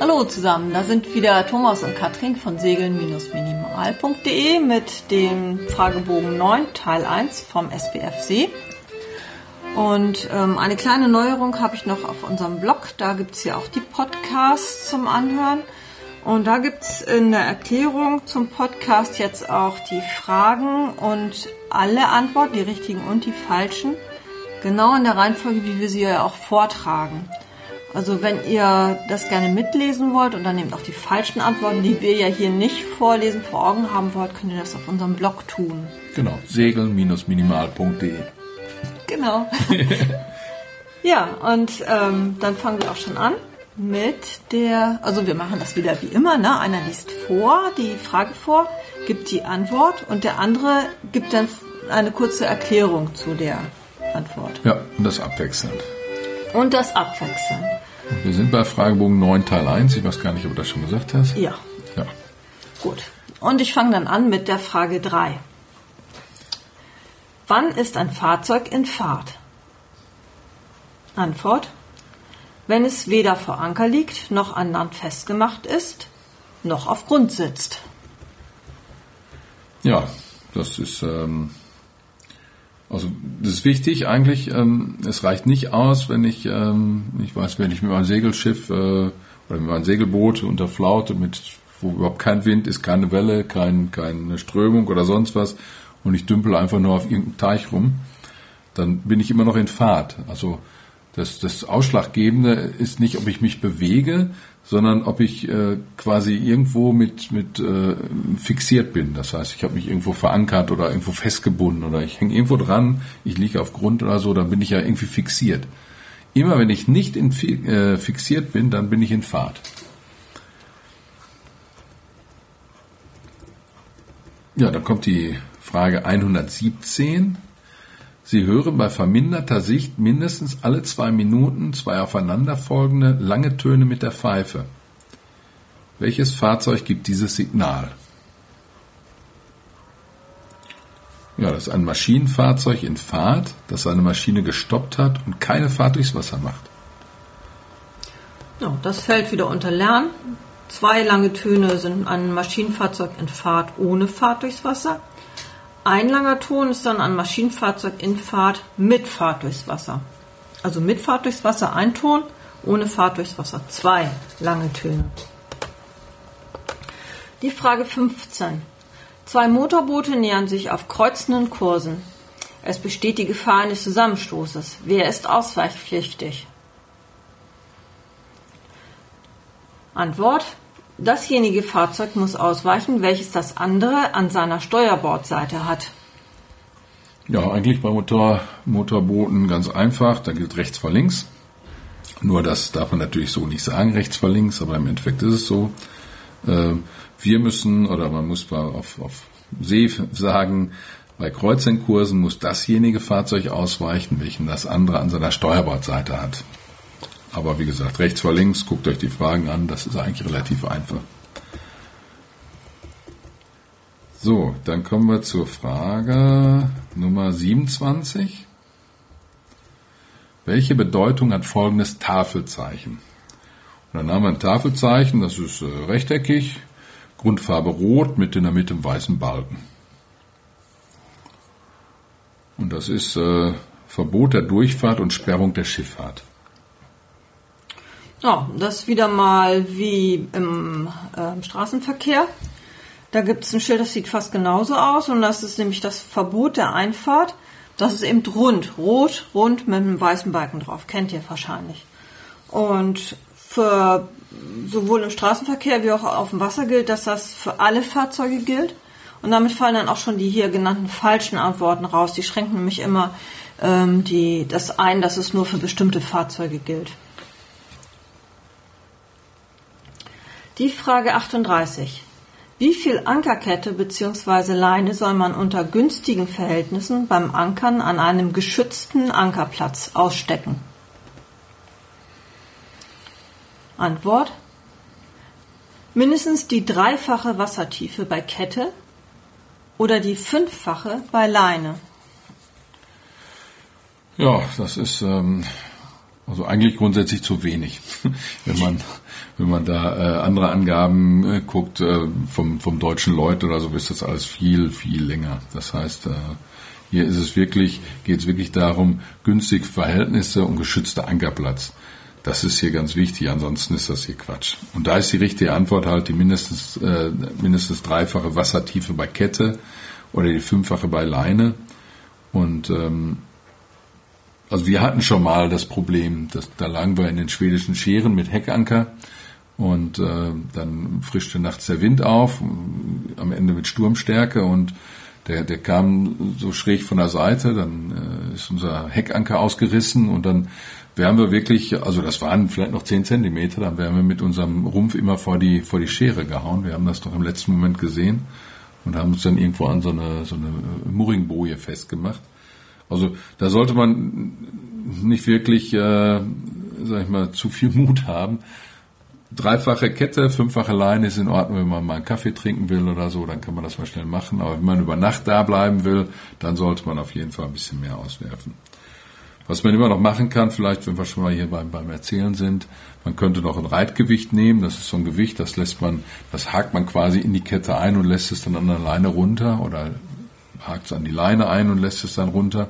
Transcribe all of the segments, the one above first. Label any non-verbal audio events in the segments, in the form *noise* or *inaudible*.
Hallo zusammen, da sind wieder Thomas und Katrin von segeln-minimal.de mit dem Fragebogen 9 Teil 1 vom SPFC. Und ähm, eine kleine Neuerung habe ich noch auf unserem Blog. Da gibt es ja auch die Podcasts zum Anhören. Und da gibt es in der Erklärung zum Podcast jetzt auch die Fragen und alle Antworten, die richtigen und die falschen, genau in der Reihenfolge, wie wir sie ja auch vortragen. Also wenn ihr das gerne mitlesen wollt und dann eben auch die falschen Antworten, die wir ja hier nicht vorlesen, vor Augen haben wollt, könnt ihr das auf unserem Blog tun. Genau, segeln-minimal.de. Genau. *laughs* ja, und ähm, dann fangen wir auch schon an mit der, also wir machen das wieder wie immer, ne? Einer liest vor, die Frage vor, gibt die Antwort und der andere gibt dann eine kurze Erklärung zu der Antwort. Ja, und das abwechselnd. Und das Abwechseln. Wir sind bei Fragebogen 9 Teil 1. Ich weiß gar nicht, ob du das schon gesagt hast. Ja. Ja. Gut. Und ich fange dann an mit der Frage 3. Wann ist ein Fahrzeug in Fahrt? Antwort. Wenn es weder vor Anker liegt, noch an Land festgemacht ist, noch auf Grund sitzt. Ja, das ist ähm, also das ist wichtig eigentlich. Ähm, es reicht nicht aus, wenn ich, ähm, ich weiß, wenn ich mit meinem Segelschiff äh, oder mit meinem Segelboot unter Flaute, mit wo überhaupt kein Wind ist, keine Welle, kein, keine Strömung oder sonst was und ich dümpel einfach nur auf irgendeinem Teich rum, dann bin ich immer noch in Fahrt. Also das, das Ausschlaggebende ist nicht, ob ich mich bewege, sondern ob ich äh, quasi irgendwo mit, mit äh, fixiert bin. Das heißt, ich habe mich irgendwo verankert oder irgendwo festgebunden oder ich hänge irgendwo dran, ich liege auf Grund oder so, dann bin ich ja irgendwie fixiert. Immer wenn ich nicht in, äh, fixiert bin, dann bin ich in Fahrt. Ja, dann kommt die Frage 117. Sie hören bei verminderter Sicht mindestens alle zwei Minuten zwei aufeinanderfolgende lange Töne mit der Pfeife. Welches Fahrzeug gibt dieses Signal? Ja, das ist ein Maschinenfahrzeug in Fahrt, das seine Maschine gestoppt hat und keine Fahrt durchs Wasser macht. Ja, das fällt wieder unter Lernen. Zwei lange Töne sind ein Maschinenfahrzeug in Fahrt ohne Fahrt durchs Wasser. Ein langer Ton ist dann ein Maschinenfahrzeug in Fahrt mit Fahrt durchs Wasser. Also mit Fahrt durchs Wasser ein Ton, ohne Fahrt durchs Wasser zwei lange Töne. Die Frage 15. Zwei Motorboote nähern sich auf kreuzenden Kursen. Es besteht die Gefahr eines Zusammenstoßes. Wer ist ausweichpflichtig? Antwort. Dasjenige Fahrzeug muss ausweichen, welches das andere an seiner Steuerbordseite hat. Ja, eigentlich bei Motor, Motorbooten ganz einfach. Da gilt rechts vor links. Nur das darf man natürlich so nicht sagen, rechts vor links, aber im Endeffekt ist es so. Äh, wir müssen, oder man muss auf, auf See sagen, bei Kreuzendkursen muss dasjenige Fahrzeug ausweichen, welchen das andere an seiner Steuerbordseite hat. Aber wie gesagt, rechts vor links, guckt euch die Fragen an, das ist eigentlich relativ einfach. So, dann kommen wir zur Frage Nummer 27. Welche Bedeutung hat folgendes Tafelzeichen? Und dann haben wir ein Tafelzeichen, das ist äh, rechteckig, Grundfarbe rot mit in der Mitte einem weißen Balken. Und das ist äh, Verbot der Durchfahrt und Sperrung der Schifffahrt. Ja, das wieder mal wie im äh, Straßenverkehr. Da gibt es ein Schild, das sieht fast genauso aus und das ist nämlich das Verbot der Einfahrt. Das ist eben rund, rot, rund mit einem weißen Balken drauf. Kennt ihr wahrscheinlich. Und für sowohl im Straßenverkehr wie auch auf dem Wasser gilt, dass das für alle Fahrzeuge gilt. Und damit fallen dann auch schon die hier genannten falschen Antworten raus. Die schränken nämlich immer ähm, die, das ein, dass es nur für bestimmte Fahrzeuge gilt. Die Frage 38. Wie viel Ankerkette bzw. Leine soll man unter günstigen Verhältnissen beim Ankern an einem geschützten Ankerplatz ausstecken? Antwort. Mindestens die dreifache Wassertiefe bei Kette oder die fünffache bei Leine. Ja, das ist ähm, Also eigentlich grundsätzlich zu wenig. *laughs* wenn man, wenn man da äh, andere Angaben äh, guckt äh, vom, vom deutschen Leut oder so, ist das alles viel, viel länger. Das heißt, äh, hier ist es wirklich, geht es wirklich darum, günstige Verhältnisse und geschützter Ankerplatz. Das ist hier ganz wichtig, ansonsten ist das hier Quatsch. Und da ist die richtige Antwort halt die mindestens, äh, mindestens dreifache Wassertiefe bei Kette oder die fünffache bei Leine. Und ähm, also wir hatten schon mal das Problem, dass da lagen wir in den schwedischen Scheren mit Heckanker und äh, dann frischte nachts der Wind auf, am Ende mit Sturmstärke und der, der kam so schräg von der Seite, dann äh, ist unser Heckanker ausgerissen und dann wären wir wirklich, also das waren vielleicht noch zehn Zentimeter, dann wären wir mit unserem Rumpf immer vor die, vor die Schere gehauen. Wir haben das doch im letzten Moment gesehen und haben uns dann irgendwo an so eine, so eine Murringboje festgemacht. Also da sollte man nicht wirklich, äh, sag ich mal, zu viel Mut haben. Dreifache Kette, fünffache Leine ist in Ordnung, wenn man mal einen Kaffee trinken will oder so, dann kann man das mal schnell machen. Aber wenn man über Nacht da bleiben will, dann sollte man auf jeden Fall ein bisschen mehr auswerfen. Was man immer noch machen kann, vielleicht, wenn wir schon mal hier beim, beim Erzählen sind, man könnte noch ein Reitgewicht nehmen. Das ist so ein Gewicht, das lässt man, das hakt man quasi in die Kette ein und lässt es dann an der Leine runter oder hakt es an die Leine ein und lässt es dann runter.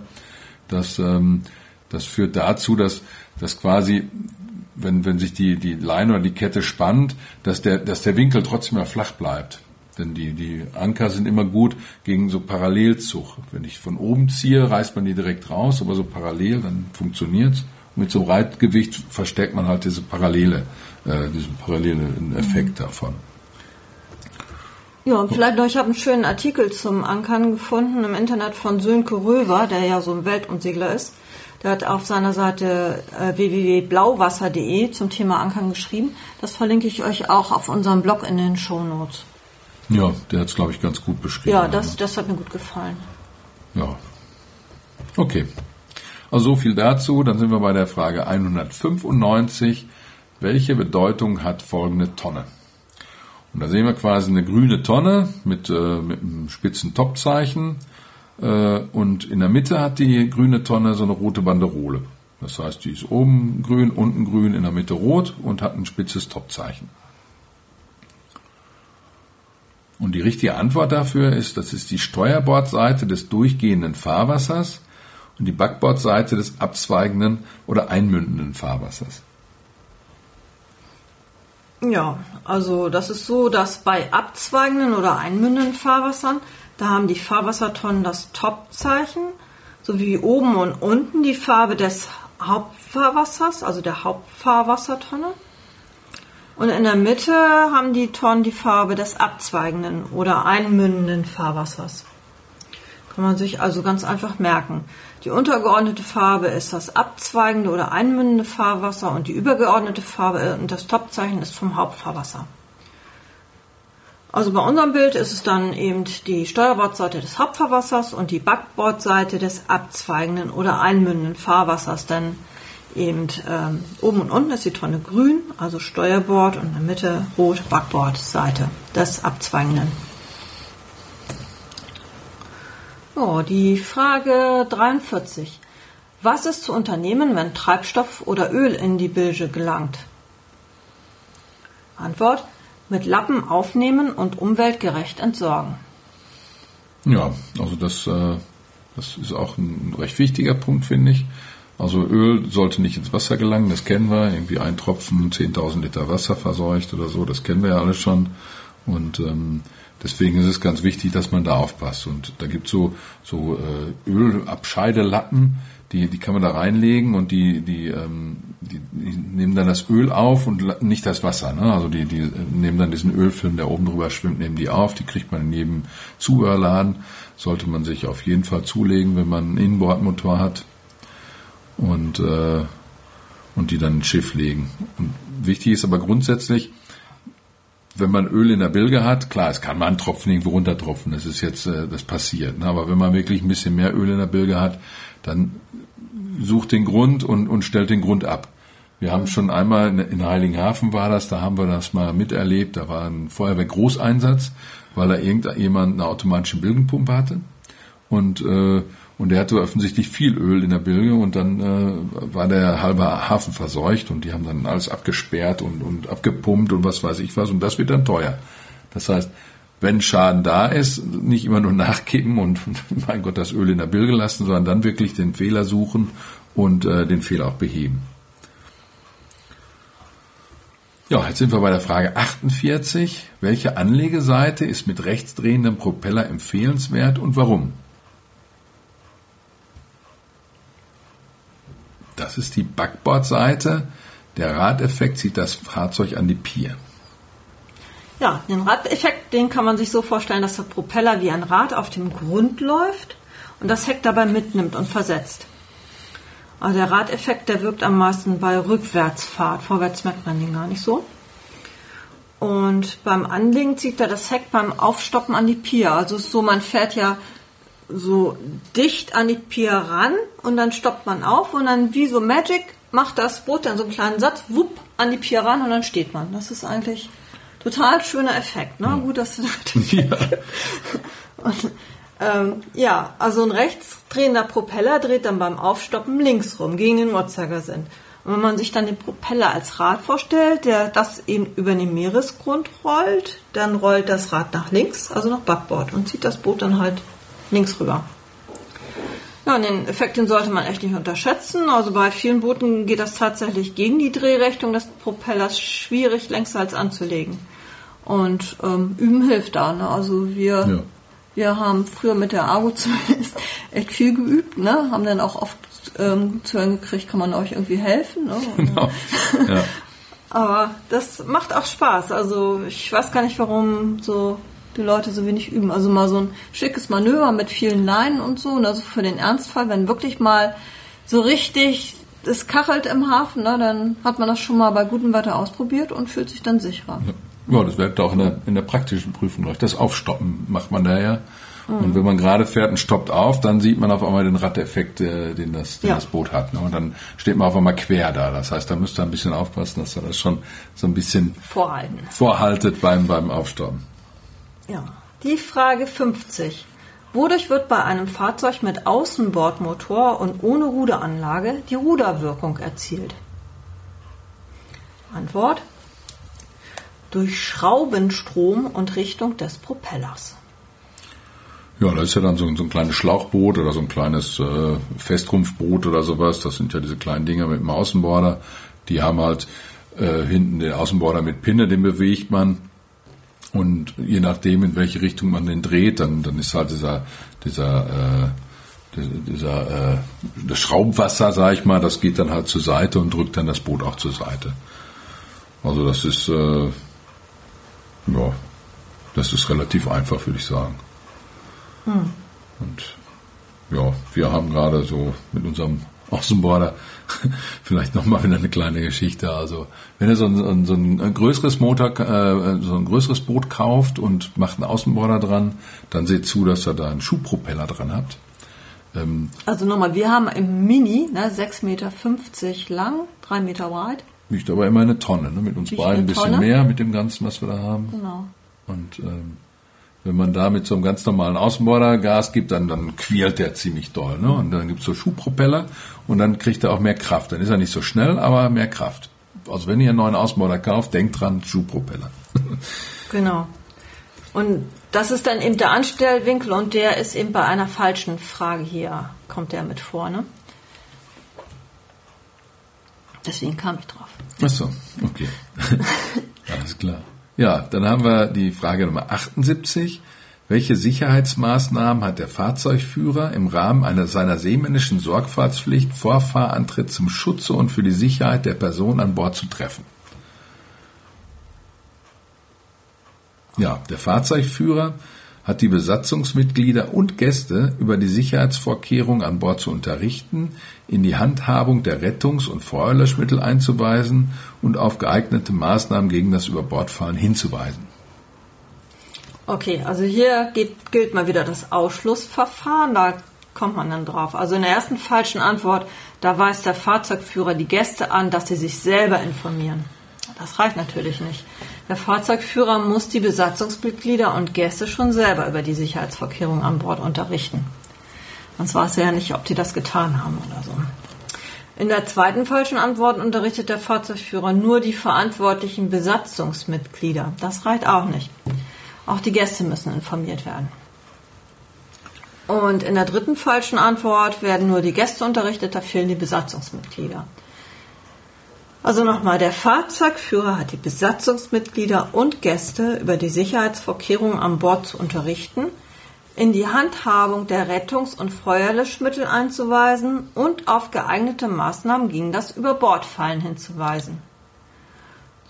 Das, ähm, das führt dazu, dass, dass quasi, wenn, wenn sich die, die Leine oder die Kette spannt, dass der, dass der Winkel trotzdem mal flach bleibt. Denn die, die Anker sind immer gut gegen so Parallelzug. Wenn ich von oben ziehe, reißt man die direkt raus, aber so parallel, dann funktioniert's. Und mit so einem Reitgewicht verstärkt man halt diese Parallele, äh, diesen parallelen Effekt davon. Ja, und vielleicht noch, ich habe einen schönen Artikel zum Ankern gefunden im Internet von Sönke Röver, der ja so ein Weltumsegler ist. Der hat auf seiner Seite äh, www.blauwasser.de zum Thema Ankern geschrieben. Das verlinke ich euch auch auf unserem Blog in den Show Notes. Ja, der hat es, glaube ich, ganz gut beschrieben. Ja, das, das hat mir gut gefallen. Ja. Okay. Also so viel dazu. Dann sind wir bei der Frage 195. Welche Bedeutung hat folgende Tonne? Und da sehen wir quasi eine grüne Tonne mit, äh, mit einem spitzen Topzeichen. Äh, und in der Mitte hat die grüne Tonne so eine rote Banderole. Das heißt, die ist oben grün, unten grün, in der Mitte rot und hat ein spitzes Topzeichen. Und die richtige Antwort dafür ist, das ist die Steuerbordseite des durchgehenden Fahrwassers und die Backbordseite des abzweigenden oder einmündenden Fahrwassers. Ja, also das ist so, dass bei abzweigenden oder einmündenden Fahrwassern, da haben die Fahrwassertonnen das Topzeichen, sowie oben und unten die Farbe des Hauptfahrwassers, also der Hauptfahrwassertonne. Und in der Mitte haben die Tonnen die Farbe des abzweigenden oder einmündenden Fahrwassers. Kann man sich also ganz einfach merken. Die untergeordnete Farbe ist das abzweigende oder einmündende Fahrwasser und die übergeordnete Farbe und das Topzeichen ist vom Hauptfahrwasser. Also bei unserem Bild ist es dann eben die Steuerbordseite des Hauptfahrwassers und die Backbordseite des abzweigenden oder einmündenden Fahrwassers, denn eben ähm, oben und unten ist die Tonne grün, also Steuerbord und in der Mitte rot Backbordseite des abzweigenden Oh, die Frage 43. Was ist zu unternehmen, wenn Treibstoff oder Öl in die Bilge gelangt? Antwort. Mit Lappen aufnehmen und umweltgerecht entsorgen. Ja, also das, äh, das ist auch ein recht wichtiger Punkt, finde ich. Also Öl sollte nicht ins Wasser gelangen, das kennen wir. Irgendwie ein Tropfen, 10.000 Liter Wasser verseucht oder so, das kennen wir ja alle schon. Und ähm, Deswegen ist es ganz wichtig, dass man da aufpasst. Und da gibt es so, so äh, Ölabscheidelappen, die, die kann man da reinlegen und die, die, ähm, die, die nehmen dann das Öl auf und nicht das Wasser. Ne? Also die, die nehmen dann diesen Ölfilm, der oben drüber schwimmt, nehmen die auf. Die kriegt man in jedem Zubehörladen. Sollte man sich auf jeden Fall zulegen, wenn man einen Innenbordmotor hat. Und, äh, und die dann ins Schiff legen. Und wichtig ist aber grundsätzlich, wenn man Öl in der Bilge hat, klar, es kann mal ein Tropfen irgendwo runtertropfen, das ist jetzt, äh, das passiert. Ne? Aber wenn man wirklich ein bisschen mehr Öl in der Bilge hat, dann sucht den Grund und, und stellt den Grund ab. Wir haben schon einmal in Heiligenhafen war das, da haben wir das mal miterlebt, da war ein Feuerwehr-Großeinsatz, weil da irgendjemand eine automatische Bilgenpumpe hatte. Und, äh, Und der hatte offensichtlich viel Öl in der Bilge und dann äh, war der halbe Hafen verseucht und die haben dann alles abgesperrt und, und abgepumpt und was weiß ich was und das wird dann teuer. Das heißt, wenn Schaden da ist, nicht immer nur *laughs* nachgeben und, *laughs* mein Gott, das Öl in der Bilge lassen, sondern dann wirklich den Fehler suchen und äh, den Fehler auch beheben. Ja, jetzt sind wir bei der Frage 48. Welche Anlegeseite ist mit rechtsdrehendem Propeller empfehlenswert und warum? Das ist die Backbordseite. Der Radeffekt zieht das Fahrzeug an die Pier. Ja, den Radeffekt, den kann man sich so vorstellen, dass der Propeller wie ein Rad auf dem Grund läuft und das Heck dabei mitnimmt und versetzt. Also der Radeffekt, der wirkt am meisten bei Rückwärtsfahrt. Vorwärts merkt man den gar nicht so. Und beim Anlegen zieht er das Heck beim Aufstoppen an die Pier. Also ist so, man fährt ja so dicht an die Pier ran und dann stoppt man auf und dann wie so Magic macht das Boot dann so einen kleinen Satz, wupp, an die Pier ran und dann steht man. Das ist eigentlich total schöner Effekt. Ne? Ja. Gut, dass du das *laughs* ja. und, ähm, ja, also ein rechtsdrehender Propeller dreht dann beim Aufstoppen links rum, gegen den Uhrzeigersinn. Und wenn man sich dann den Propeller als Rad vorstellt, der das eben über den Meeresgrund rollt, dann rollt das Rad nach links, also nach Backbord und zieht das Boot dann halt links rüber. Ja, und den Effekt, den sollte man echt nicht unterschätzen. Also bei vielen Booten geht das tatsächlich gegen die Drehrichtung des Propellers schwierig, längsseits anzulegen. Und ähm, üben hilft da. Ne? Also wir, ja. wir haben früher mit der Argo *laughs* zumindest echt viel geübt, ne? haben dann auch oft ähm, zu hören gekriegt, kann man euch irgendwie helfen. Ne? *laughs* Genau. *laughs* Ja. Aber das macht auch Spaß. Also ich weiß gar nicht, warum so die Leute so wenig üben. Also mal so ein schickes Manöver mit vielen Leinen und so. Und also für den Ernstfall, wenn wirklich mal so richtig es kachelt im Hafen, ne, dann hat man das schon mal bei gutem Wetter ausprobiert und fühlt sich dann sicherer. Ja, ja das wird auch in der, in der praktischen Prüfung gleich. Das Aufstoppen macht man da ja. Und wenn man gerade fährt und stoppt auf, dann sieht man auf einmal den Radeffekt, äh, den, das, den ja. das Boot hat. Ne? Und dann steht man auf einmal quer da. Das heißt, da müsst ihr ein bisschen aufpassen, dass ihr das schon so ein bisschen Vorhalten. vorhaltet beim, beim Aufstoppen. Ja. Die Frage 50. Wodurch wird bei einem Fahrzeug mit Außenbordmotor und ohne Ruderanlage die Ruderwirkung erzielt? Antwort. Durch Schraubenstrom und Richtung des Propellers. Ja, da ist ja dann so, so ein kleines Schlauchboot oder so ein kleines äh, Festrumpfboot oder sowas. Das sind ja diese kleinen Dinger mit dem Außenborder. Die haben halt äh, hinten den Außenborder mit Pinne, den bewegt man. Und je nachdem, in welche Richtung man den dreht, dann, dann ist halt dieser, dieser, äh, dieser, äh, das Schraubwasser, sag ich mal, das geht dann halt zur Seite und drückt dann das Boot auch zur Seite. Also das ist, äh, ja, das ist relativ einfach, würde ich sagen. Hm. Und ja, wir haben gerade so mit unserem Außenborder *laughs* vielleicht nochmal wieder eine kleine Geschichte. Also wenn ihr so ein, so ein größeres Motor, äh, so ein größeres Boot kauft und macht einen Außenborder dran, dann seht zu, dass ihr da einen Schubpropeller dran habt. Ähm, also nochmal, wir haben im Mini ne, 6,50 Meter lang, 3 Meter weit. Wiegt aber immer eine Tonne, ne? mit uns beiden ein bisschen Tonne. mehr, mit dem Ganzen, was wir da haben. Genau. Und ähm, wenn man da mit so einem ganz normalen Außenborder Gas gibt, dann, dann quält der ziemlich doll. Ne? Und dann gibt es so Schubpropeller und dann kriegt er auch mehr Kraft. Dann ist er nicht so schnell, aber mehr Kraft. Also wenn ihr einen neuen Außenborder kauft, denkt dran, Schubpropeller. *laughs* genau. Und das ist dann eben der Anstellwinkel und der ist eben bei einer falschen Frage hier, kommt der mit vor, ne? Deswegen kam ich drauf. Ach so, okay. *laughs* Alles klar. Ja, dann haben wir die Frage Nummer 78. Welche Sicherheitsmaßnahmen hat der Fahrzeugführer im Rahmen einer seiner seemännischen Sorgfaltspflicht vor Fahrantritt zum Schutze und für die Sicherheit der Person an Bord zu treffen? Ja, der Fahrzeugführer hat die Besatzungsmitglieder und Gäste über die Sicherheitsvorkehrungen an Bord zu unterrichten, in die Handhabung der Rettungs- und Feuerlöschmittel einzuweisen und auf geeignete Maßnahmen gegen das Überbordfahren hinzuweisen. Okay, also hier geht, gilt mal wieder das Ausschlussverfahren, da kommt man dann drauf. Also in der ersten falschen Antwort, da weist der Fahrzeugführer die Gäste an, dass sie sich selber informieren. Das reicht natürlich nicht. Der Fahrzeugführer muss die Besatzungsmitglieder und Gäste schon selber über die Sicherheitsvorkehrungen an Bord unterrichten. Sonst weiß er ja nicht, ob die das getan haben oder so. In der zweiten falschen Antwort unterrichtet der Fahrzeugführer nur die verantwortlichen Besatzungsmitglieder. Das reicht auch nicht. Auch die Gäste müssen informiert werden. Und in der dritten falschen Antwort werden nur die Gäste unterrichtet, da fehlen die Besatzungsmitglieder. Also nochmal, der Fahrzeugführer hat die Besatzungsmitglieder und Gäste über die Sicherheitsvorkehrungen an Bord zu unterrichten – in die Handhabung der Rettungs- und Feuerlöschmittel einzuweisen und auf geeignete Maßnahmen gegen das Überbordfallen hinzuweisen.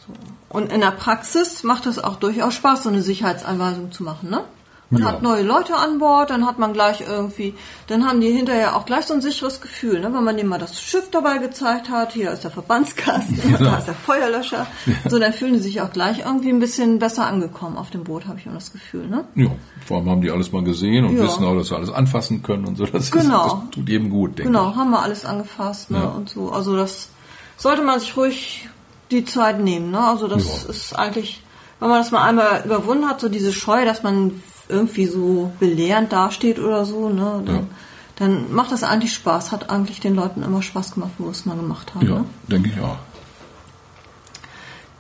So. Und in der Praxis macht es auch durchaus Spaß, so eine Sicherheitsanweisung zu machen, ne? Man ja. hat neue Leute an Bord, dann hat man gleich irgendwie, dann haben die hinterher auch gleich so ein sicheres Gefühl, ne? wenn man denen mal das Schiff dabei gezeigt hat, hier ist der Verbandskasten, ja. *laughs* da ist der Feuerlöscher, ja. so dann fühlen die sich auch gleich irgendwie ein bisschen besser angekommen auf dem Boot, habe ich immer das Gefühl. Ne? Ja, vor allem haben die alles mal gesehen und wissen auch, dass sie alles anfassen können und so. Das, genau. ist, das tut jedem gut, denke genau, ich. Genau, haben wir alles angefasst ne? und so. Also das sollte man sich ruhig die Zeit nehmen. Ne? Also das ist eigentlich, wenn man das mal einmal überwunden hat, so diese Scheu, dass man irgendwie so belehrend dasteht oder so, ne, dann, ja. dann macht das eigentlich Spaß. Hat eigentlich den Leuten immer Spaß gemacht, wo wir es mal gemacht haben. Ja, ne? denke ich auch.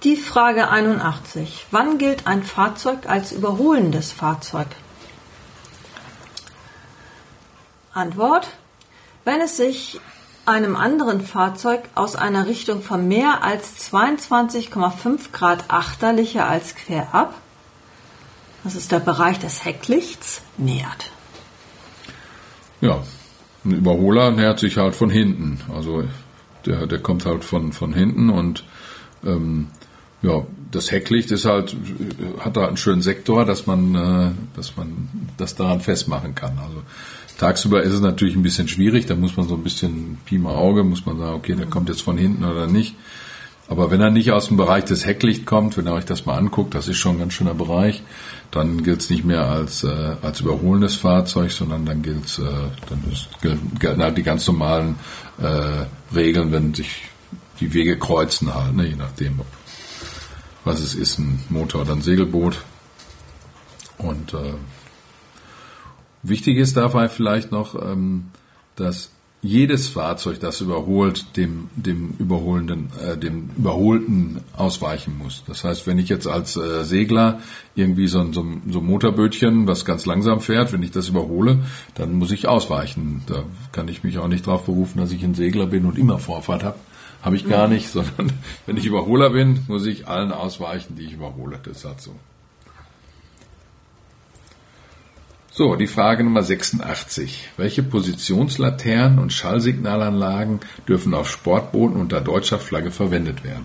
Die Frage 81. Wann gilt ein Fahrzeug als überholendes Fahrzeug? Antwort. Wenn es sich einem anderen Fahrzeug aus einer Richtung von mehr als 22,5 Grad achterlicher als querab das ist der Bereich des Hecklichts, nähert. Ja, ein Überholer nähert sich halt von hinten. Also der, der kommt halt von, von hinten und ähm, ja, das Hecklicht ist halt, hat da einen schönen Sektor, dass man, äh, dass man das daran festmachen kann. Also tagsüber ist es natürlich ein bisschen schwierig, da muss man so ein bisschen Pi mal Auge, muss man sagen, okay, der kommt jetzt von hinten oder nicht. Aber wenn er nicht aus dem Bereich des Hecklicht kommt, wenn ihr euch das mal anguckt, das ist schon ein ganz schöner Bereich, dann gilt es nicht mehr als, äh, als überholendes Fahrzeug, sondern dann gilt's, äh, dann ist, gelten halt die ganz normalen äh, Regeln, wenn sich die Wege kreuzen halt, ne, je nachdem, ob, was es ist, ein Motor oder ein Segelboot. Und äh, wichtig ist dabei vielleicht noch, ähm, dass jedes Fahrzeug, das überholt, dem, dem überholenden, äh, dem Überholten ausweichen muss. Das heißt, wenn ich jetzt als äh, Segler irgendwie so ein, so, ein, so ein Motorbötchen, was ganz langsam fährt, wenn ich das überhole, dann muss ich ausweichen. Da kann ich mich auch nicht darauf berufen, dass ich ein Segler bin und immer Vorfahrt habe. Habe ich gar nicht, *laughs* sondern wenn ich Überholer bin, muss ich allen ausweichen, die ich überhole. Das ist halt so. So, die Frage Nummer 86. Welche Positionslaternen und Schallsignalanlagen dürfen auf Sportbooten unter deutscher Flagge verwendet werden?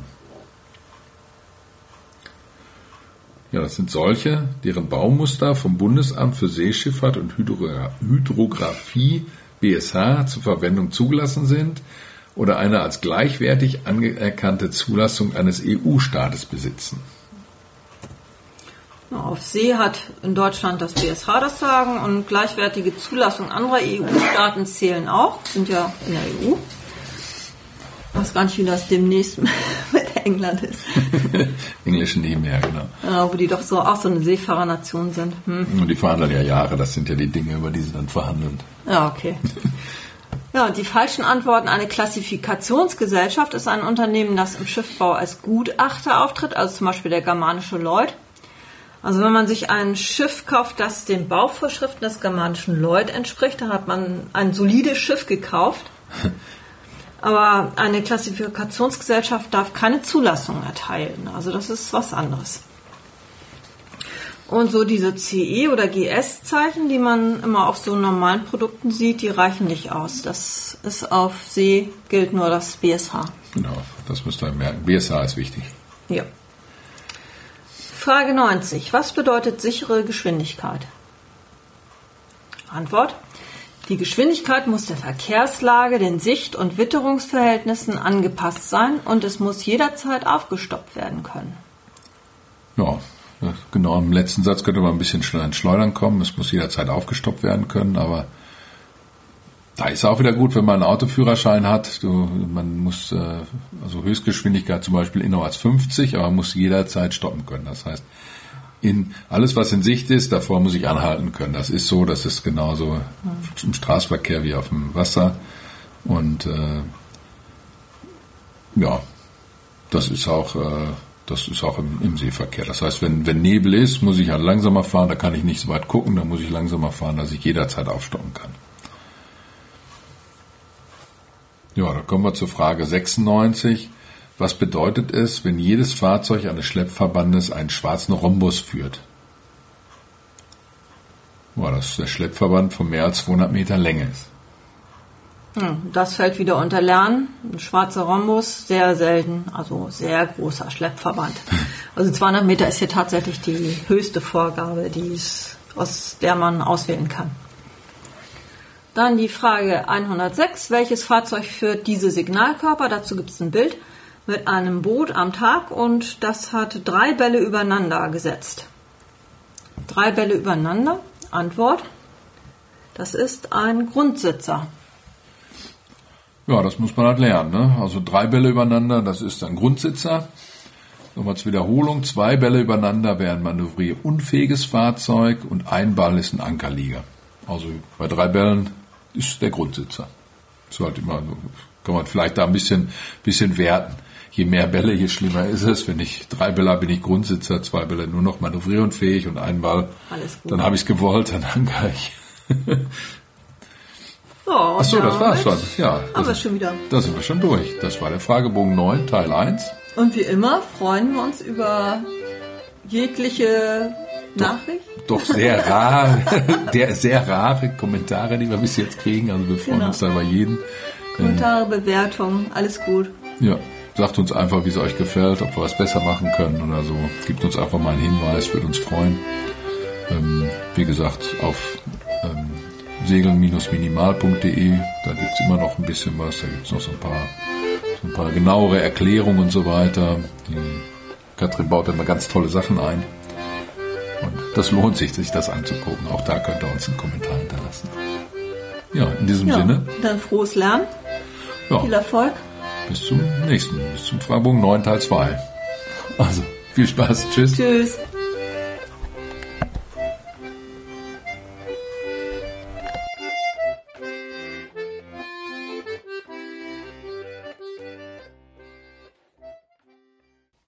Ja, das sind solche, deren Baumuster vom Bundesamt für Seeschifffahrt und Hydrographie BSH zur Verwendung zugelassen sind oder eine als gleichwertig anerkannte Zulassung eines EU-Staates besitzen. Auf See hat in Deutschland das BSH das Sagen und gleichwertige Zulassung anderer EU-Staaten zählen auch, sind ja in der EU. Ich weiß gar nicht, wie das demnächst *laughs* mit England ist. *laughs* Englisch nie mehr, genau. Ja, wo die doch so auch so eine Seefahrernation sind. Hm. Und die verhandeln ja Jahre, das sind ja die Dinge, über die sie dann verhandeln. Ja, okay. *laughs* Ja, die falschen Antworten. Eine Klassifikationsgesellschaft ist ein Unternehmen, das im Schiffbau als Gutachter auftritt, also zum Beispiel der germanische Lloyd. Also wenn man sich ein Schiff kauft, das den Bauvorschriften des germanischen Lloyd entspricht, dann hat man ein solides Schiff gekauft. *laughs* Aber eine Klassifikationsgesellschaft darf keine Zulassung erteilen. Also das ist was anderes. Und so diese CE oder GS-Zeichen, die man immer auf so normalen Produkten sieht, die reichen nicht aus. Das ist auf See gilt nur das BSH. Genau, das müsst ihr merken. BSH ist wichtig. Ja. Frage 90. Was bedeutet sichere Geschwindigkeit? Antwort. Die Geschwindigkeit muss der Verkehrslage, den Sicht- und Witterungsverhältnissen angepasst sein und es muss jederzeit aufgestoppt werden können. Ja, genau im letzten Satz könnte man ein bisschen schneller ins Schleudern kommen. Es muss jederzeit aufgestoppt werden können, aber da ist auch wieder gut, wenn man einen Autoführerschein hat. Du, man muss äh, also Höchstgeschwindigkeit zum Beispiel innerorts 50, aber man muss jederzeit stoppen können. Das heißt, in alles, was in Sicht ist, davor muss ich anhalten können. Das ist so, das ist genauso im Straßenverkehr wie auf dem Wasser. Und äh, ja, das ist auch, äh, das ist auch im, im, Seeverkehr. Das heißt, wenn, wenn Nebel ist, muss ich halt langsamer fahren, da kann ich nicht so weit gucken, da muss ich langsamer fahren, dass ich jederzeit aufstocken kann. Ja, da kommen wir zur Frage 96. Was bedeutet es, wenn jedes Fahrzeug eines Schleppverbandes einen schwarzen Rhombus führt? Ja, dass der Schleppverband von mehr als 200 Meter Länge ist. Das fällt wieder unter Lernen. Ein schwarzer Rhombus, sehr selten, also sehr großer Schleppverband. *laughs* Also 200 Meter ist hier tatsächlich die höchste Vorgabe, die es, aus der man auswählen kann. Dann die Frage 106. Welches Fahrzeug führt diese Signalkörper? Dazu gibt es ein Bild mit einem Boot am Tag und das hat drei Bälle übereinander gesetzt. Drei Bälle übereinander. Antwort. Das ist ein Grundsitzer. Ja, das muss man halt lernen. Ne? Also drei Bälle übereinander, das ist ein Grundsitzer. Nochmal zur Wiederholung. Zwei Bälle übereinander wären manövrierunfähiges Fahrzeug und ein Ball ist ein Ankerlieger. Also bei drei Bällen ist der Grundsitzer. So halt immer, kann man vielleicht da ein bisschen, bisschen werten. Je mehr Bälle, je schlimmer ist es. Wenn ich drei Bälle habe, bin ich Grundsitzer, zwei Bälle nur noch manövrierunfähig und ein Ball, dann habe ich es gewollt, dann ankere ich. So, *laughs* Ach so, das war's schon. Ja, aber das, schon wieder. Da sind wir schon durch. Das war der Fragebogen 9, Teil 1. Und wie immer freuen wir uns über jegliche Nachricht. Doch sehr rar, *laughs* der sehr rare Kommentare, die wir bis jetzt kriegen. Also wir freuen Genau. uns da über jeden. Kommentare, Bewertungen, alles gut. Ja, sagt uns einfach, wie es euch gefällt, ob wir was besser machen können oder so. Gebt uns einfach mal einen Hinweis, würde uns freuen. Ähm, wie gesagt, auf ähm, segeln-minimal.de, da gibt's immer noch ein bisschen was, da gibt's noch so ein paar, so ein paar genauere Erklärungen und so weiter. Die Katrin baut immer ganz tolle Sachen ein. Das lohnt sich, sich das anzugucken. Auch da könnt ihr uns einen Kommentar hinterlassen. Ja, in diesem Ja, Sinne, dann frohes Lernen, ja, viel Erfolg. bis zum nächsten, bis zum Fragebogen 9 Teil 2. Also, viel Spaß, tschüss. Tschüss.